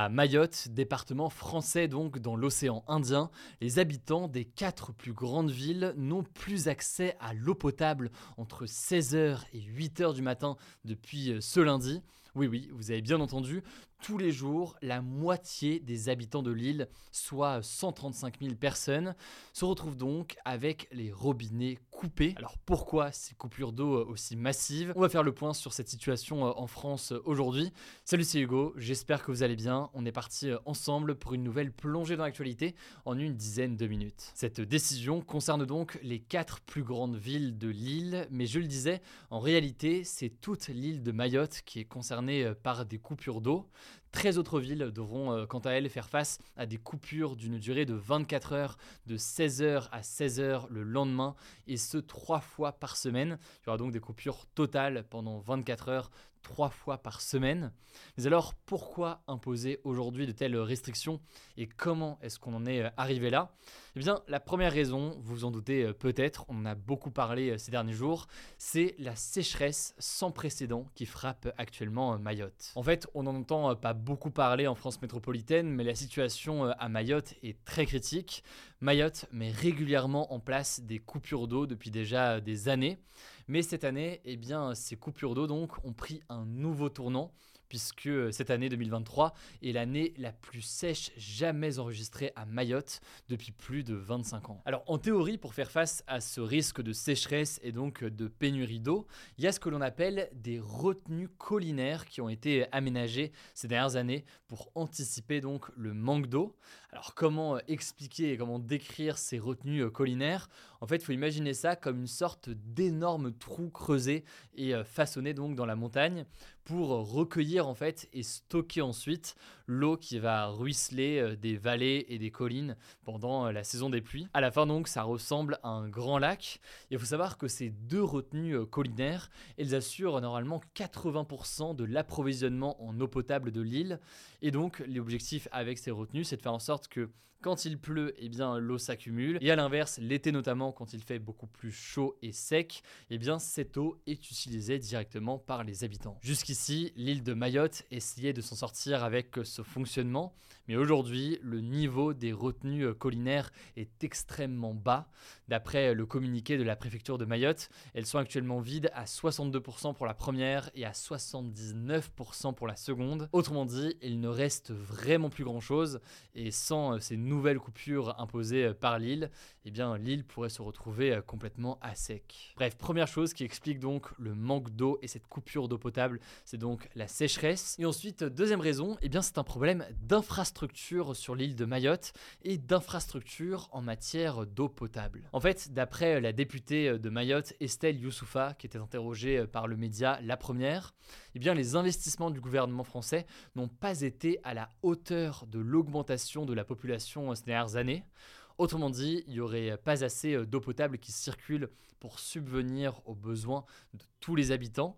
À Mayotte, département français donc dans l'océan Indien, les habitants des quatre plus grandes villes n'ont plus accès à l'eau potable entre 16h et 8h du matin depuis ce lundi. Oui, oui, vous avez bien entendu, tous les jours, la moitié des habitants de l'île, soit 135 000 personnes, se retrouvent donc avec les robinets coupés. Alors pourquoi ces coupures d'eau aussi massives? On va faire le point sur cette situation euh, en France euh, aujourd'hui. Salut, c'est Hugo, j'espère que vous allez bien. On est parti euh, ensemble pour une nouvelle plongée dans l'actualité en une dizaine de minutes. Cette décision concerne donc les quatre plus grandes villes de l'île, mais je le disais, en réalité, c'est toute l'île de Mayotte qui est concernée par des coupures d'eau. 13 autres villes devront euh, quant à elles faire face à des coupures d'une durée de 24 heures, de 16h à 16h le lendemain, et ce trois fois par semaine. Il y aura donc des coupures totales pendant 24 heures trois fois par semaine. Mais alors pourquoi imposer aujourd'hui de telles restrictions et comment est-ce qu'on en est euh, arrivé là? Eh bien la première raison, vous vous en doutez euh, peut-être, on en a beaucoup parlé euh, ces derniers jours, c'est la sécheresse sans précédent qui frappe actuellement Mayotte. En fait on n'en entend pas beaucoup parler en France métropolitaine, mais la situation à Mayotte est très critique. Mayotte met régulièrement en place des coupures d'eau depuis déjà des années. Mais cette année, eh bien, ces coupures d'eau donc ont pris un nouveau tournant puisque euh, cette année 2023 est l'année la plus sèche jamais enregistrée à Mayotte depuis plus de 25 ans. Alors en théorie, pour faire face à ce risque de sécheresse et donc de pénurie d'eau, il y a ce que l'on appelle des retenues collinaires qui ont été aménagées ces dernières années pour anticiper donc le manque d'eau. Alors comment expliquer et comment décrire ces retenues euh, collinaires? En fait, il faut imaginer ça comme une sorte d'énorme trou creusé et euh, façonné donc dans la montagne pour recueillir en fait et stocker ensuite l'eau qui va ruisseler euh, des vallées et des collines pendant euh, la saison des pluies. À la fin donc ça ressemble à un grand lac. Il faut savoir que ces deux retenues euh, collinaires, elles assurent normalement 80% de l'approvisionnement en eau potable de l'île. Et donc l'objectif avec ces retenues, c'est de faire en sorte que quand il pleut, eh bien l'eau s'accumule. Et à l'inverse, l'été notamment, quand il fait beaucoup plus chaud et sec, eh bien cette eau est utilisée directement par les habitants. Jusqu'ici, l'île de Mayotte essayait de s'en sortir avec fonctionnement, mais aujourd'hui, le niveau des retenues collinaires est extrêmement bas. D'après le communiqué de la préfecture de Mayotte, elles sont actuellement vides à 62% pour la première et à 79% pour la seconde. Autrement dit, il ne reste vraiment plus grand-chose et sans ces nouvelle coupure imposée euh, par l'île, eh bien l'île pourrait se retrouver euh, complètement à sec. Bref, première chose qui explique donc le manque d'eau et cette coupure d'eau potable, c'est donc la sécheresse. Et ensuite, deuxième raison, eh bien c'est un problème d'infrastructure sur l'île de Mayotte et d'infrastructure en matière d'eau potable. En fait, d'après la députée euh, de Mayotte, Estelle Youssoufa, qui était interrogée par le média La Première, eh les investissements du gouvernement français n'ont pas été à la hauteur de l'augmentation de la population euh, ces dernières années. Autrement dit, il n'y aurait pas assez euh, d'eau potable qui circule pour subvenir aux besoins de tous les habitants,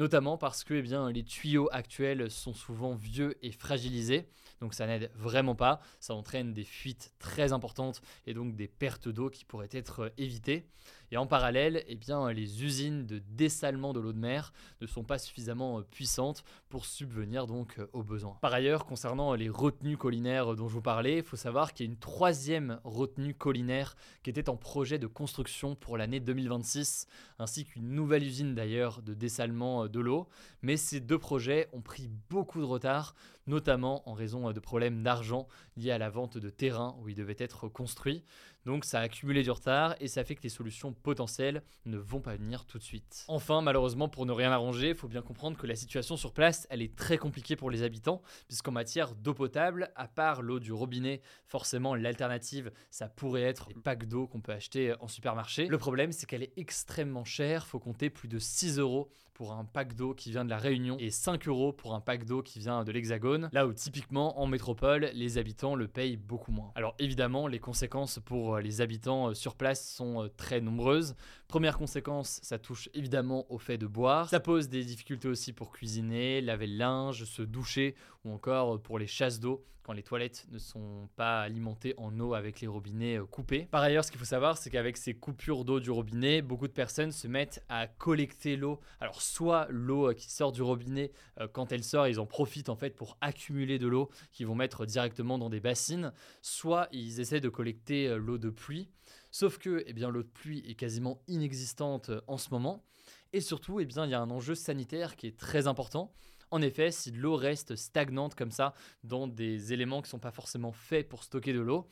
notamment parce que eh les tuyaux actuels sont souvent vieux et fragilisés, donc ça n'aide vraiment pas, ça entraîne des fuites très importantes et donc des pertes d'eau qui pourraient être euh, évitées. Et en parallèle, eh bien, les usines de dessalement de l'eau de mer ne sont pas suffisamment euh, puissantes pour subvenir donc euh, aux besoins. Par ailleurs, concernant les retenues collinaires dont je vous parlais, il faut savoir qu'il y a une troisième retenue collinaire qui était en projet de construction pour l'année 2026, ainsi qu'une nouvelle usine d'ailleurs de dessalement de l'eau. Mais ces deux projets ont pris beaucoup de retard, notamment en raison de problèmes d'argent liés à la vente de terrain où ils devaient être construits. Donc ça a accumulé du retard et ça fait que les solutions potentielles ne vont pas venir tout de suite. Enfin, malheureusement, pour ne rien arranger, il faut bien comprendre que la situation sur place, elle est très compliquée pour les habitants, puisqu'en matière d'eau potable, à part l'eau du robinet, forcément l'alternative, ça pourrait être les packs d'eau qu'on peut acheter en supermarché. Le problème, c'est qu'elle est extrêmement chère, faut compter plus de 6 euros pour un pack d'eau qui vient de la Réunion et 5 euros pour un pack d'eau qui vient de l'Hexagone, là où typiquement en métropole, les habitants le payent beaucoup moins. Alors évidemment, les conséquences pour les habitants sur place sont très nombreuses. Première conséquence, ça touche évidemment au fait de boire. Ça pose des difficultés aussi pour cuisiner, laver le linge, se doucher ou encore pour les chasses d'eau les toilettes ne sont pas alimentées en eau avec les robinets euh, coupés. Par ailleurs, ce qu'il faut savoir, c'est qu'avec ces coupures d'eau du robinet, beaucoup de personnes se mettent à collecter l'eau. Alors soit l'eau euh, qui sort du robinet, euh, quand elle sort, ils en profitent en fait pour accumuler de l'eau qu'ils vont mettre directement dans des bassines, soit ils essaient de collecter l'eau de pluie. Sauf que eh l'eau de pluie est quasiment inexistante en ce moment. Et surtout, eh bien, il y a un enjeu sanitaire qui est très important. En effet, si l'eau reste stagnante comme ça dans des éléments qui ne sont pas forcément faits pour stocker de l'eau,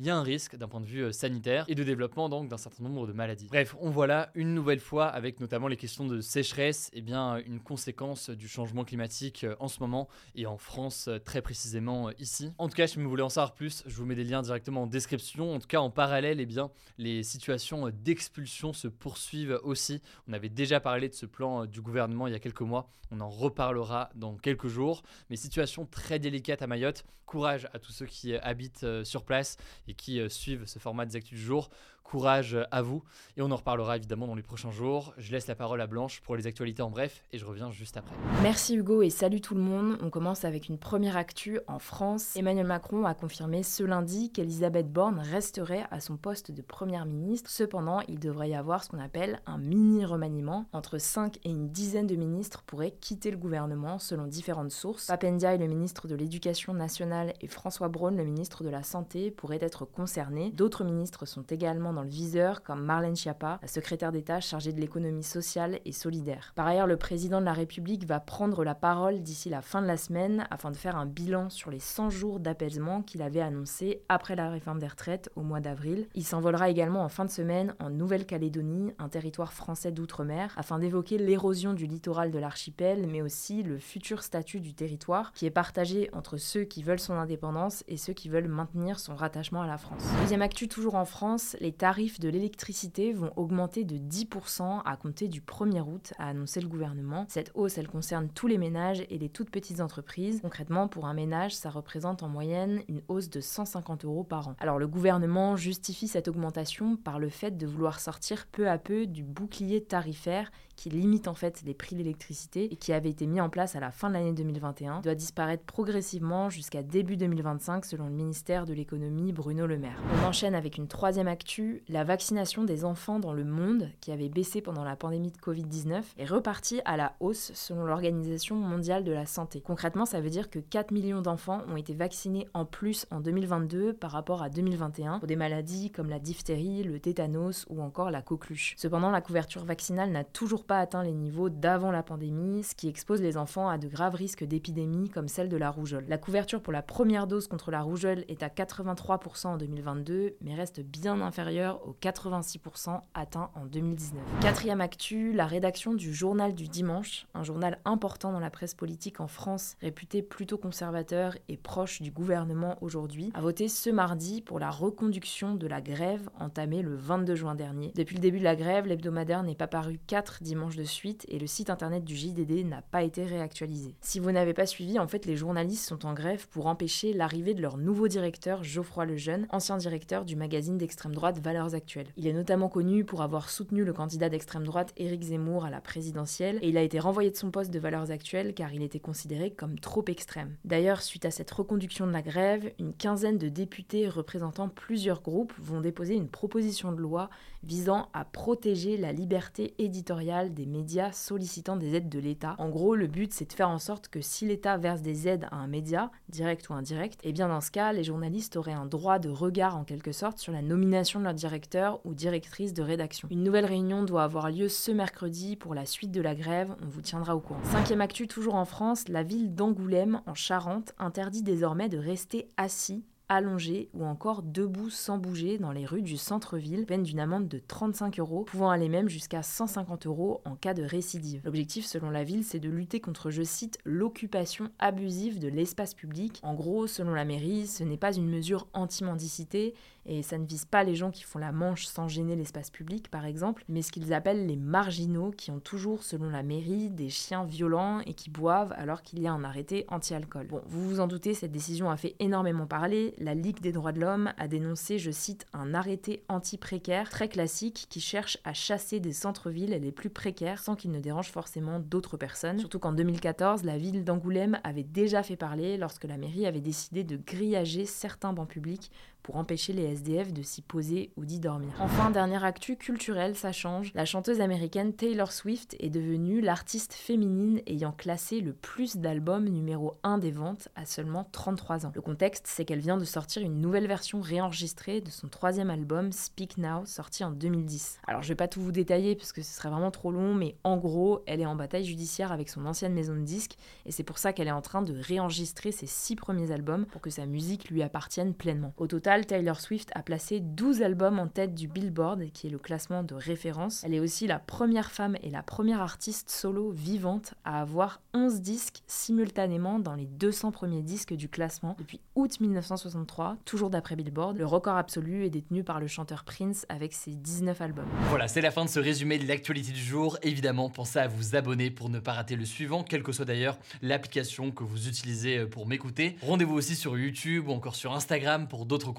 il y a un risque d'un point de vue euh, sanitaire et de développement donc d'un certain nombre de maladies. Bref, on voit là une nouvelle fois avec notamment les questions de sécheresse, et eh bien une conséquence du changement climatique euh, en ce moment et en France euh, très précisément ici. En tout cas, si vous voulez en savoir plus, je vous mets des liens directement en description. En tout cas, en parallèle, et eh bien les situations d'expulsion se poursuivent aussi. On avait déjà parlé de ce plan du gouvernement il y a quelques mois. On en reparlera dans quelques jours. Mais situation très délicate à Mayotte. Courage à tous ceux qui habitent sur place et qui euh, suivent ce format des actus du jour. Courage à vous et on en reparlera évidemment dans les prochains jours. Je laisse la parole à Blanche pour les actualités en bref et je reviens juste après. Merci Hugo et salut tout le monde. On commence avec une première actu en France. Emmanuel Macron a confirmé ce lundi qu'Elisabeth Borne resterait à son poste de première ministre. Cependant, il devrait y avoir ce qu'on appelle un mini remaniement. Entre 5 et une dizaine de ministres pourraient quitter le gouvernement selon différentes sources. Papendia, le ministre de l'Éducation nationale, et François Braun, le ministre de la Santé, pourraient être concernés. D'autres ministres sont également dans le viseur comme Marlène Schiappa, la secrétaire d'État chargée de l'économie sociale et solidaire. Par ailleurs, le président de la République va prendre la parole d'ici la fin de la semaine afin de faire un bilan sur les 100 jours d'apaisement qu'il avait annoncé après la réforme des retraites au mois d'avril. Il s'envolera également en fin de semaine en Nouvelle-Calédonie, un territoire français d'outre-mer, afin d'évoquer l'érosion du littoral de l'archipel, mais aussi le futur statut du territoire qui est partagé entre ceux qui veulent son indépendance et ceux qui veulent maintenir son rattachement à la France. Deuxième actu toujours en France, les tarifs de l'électricité vont augmenter de 10% à compter du 1er août, a annoncé le gouvernement. Cette hausse, elle concerne tous les ménages et les toutes petites entreprises. Concrètement, pour un ménage, ça représente en moyenne une hausse de 150 euros par an. Alors le gouvernement justifie cette augmentation par le fait de vouloir sortir peu à peu du bouclier tarifaire qui limite en fait les prix de l'électricité et qui avait été mis en place à la fin de l'année 2021, doit disparaître progressivement jusqu'à début 2025 selon le ministère de l'économie Bruno Le Maire. On enchaîne avec une troisième actu, la vaccination des enfants dans le monde qui avait baissé pendant la pandémie de Covid-19 est repartie à la hausse selon l'Organisation mondiale de la santé. Concrètement, ça veut dire que 4 millions d'enfants ont été vaccinés en plus en 2022 par rapport à 2021 pour des maladies comme la diphtérie, le tétanos ou encore la coqueluche. Cependant, la couverture vaccinale n'a toujours pas atteint les niveaux d'avant la pandémie, ce qui expose les enfants à de graves risques d'épidémie comme celle de la rougeole. La couverture pour la première dose contre la rougeole est à 83% en 2022, mais reste bien inférieure aux 86% atteints en 2019. Quatrième actu, la rédaction du Journal du Dimanche, un journal important dans la presse politique en France, réputé plutôt conservateur et proche du gouvernement aujourd'hui, a voté ce mardi pour la reconduction de la grève entamée le 22 juin dernier. Depuis le début de la grève, l'hebdomadaire n'est pas paru 4 dimanches de suite et le site internet du JDD n'a pas été réactualisé. Si vous n'avez pas suivi, en fait, les journalistes sont en grève pour empêcher l'arrivée de leur nouveau directeur, Geoffroy Lejeune, ancien directeur du magazine d'extrême droite Valeurs Actuelles. Il est notamment connu pour avoir soutenu le candidat d'extrême droite Éric Zemmour à la présidentielle et il a été renvoyé de son poste de Valeurs Actuelles car il était considéré comme trop extrême. D'ailleurs, suite à cette reconduction de la grève, une quinzaine de députés représentant plusieurs groupes vont déposer une proposition de loi visant à protéger la liberté éditoriale des médias sollicitant des aides de l'État. En gros, le but c'est de faire en sorte que si l'État verse des aides à un média, direct ou indirect, et eh bien dans ce cas, les journalistes auraient un droit de regard en quelque sorte sur la nomination de leur directeur ou directrice de rédaction. Une nouvelle réunion doit avoir lieu ce mercredi pour la suite de la grève, on vous tiendra au courant. Cinquième actu toujours en France, la ville d'Angoulême en Charente interdit désormais de rester assis allongé ou encore debout sans bouger dans les rues du centre-ville, peine d'une amende de 35 euros, pouvant aller même jusqu'à 150 euros en cas de récidive. L'objectif, selon la ville, c'est de lutter contre, je cite, l'occupation abusive de l'espace public. En gros, selon la mairie, ce n'est pas une mesure anti-mendicité et ça ne vise pas les gens qui font la manche sans gêner l'espace public, par exemple, mais ce qu'ils appellent les marginaux, qui ont toujours, selon la mairie, des chiens violents et qui boivent alors qu'il y a un arrêté anti-alcool. Bon, vous vous en doutez, cette décision a fait énormément parler. La Ligue des droits de l'homme a dénoncé, je cite, un arrêté anti-précaire très classique qui cherche à chasser des centres-villes les plus précaires sans qu'ils ne dérangent forcément d'autres personnes. Surtout qu'en 2014, la ville d'Angoulême avait déjà fait parler lorsque la mairie avait décidé de grillager certains bancs publics pour empêcher les SDF de s'y poser ou d'y dormir. Enfin, dernière actu culturelle, ça change. La chanteuse américaine Taylor Swift est devenue l'artiste féminine ayant classé le plus d'albums numéro 1 des ventes à seulement 33 ans. Le contexte, c'est qu'elle vient de sortir une nouvelle version réenregistrée de son troisième album Speak Now, sorti en 2010. Alors je vais pas tout vous détailler parce que ce serait vraiment trop long, mais en gros, elle est en bataille judiciaire avec son ancienne maison de disques et c'est pour ça qu'elle est en train de réenregistrer ses six premiers albums pour que sa musique lui appartienne pleinement. Au total, Taylor Swift a placé 12 albums en tête du Billboard, qui est le classement de référence. Elle est aussi la première femme et la première artiste solo vivante à avoir 11 disques simultanément dans les 200 premiers disques du classement depuis août 1963, toujours d'après Billboard. Le record absolu est détenu par le chanteur Prince avec ses 19 albums. Voilà, c'est la fin de ce résumé de l'actualité du jour. Évidemment, pensez à vous abonner pour ne pas rater le suivant, quelle que soit d'ailleurs l'application que vous utilisez pour m'écouter. Rendez-vous aussi sur YouTube ou encore sur Instagram pour d'autres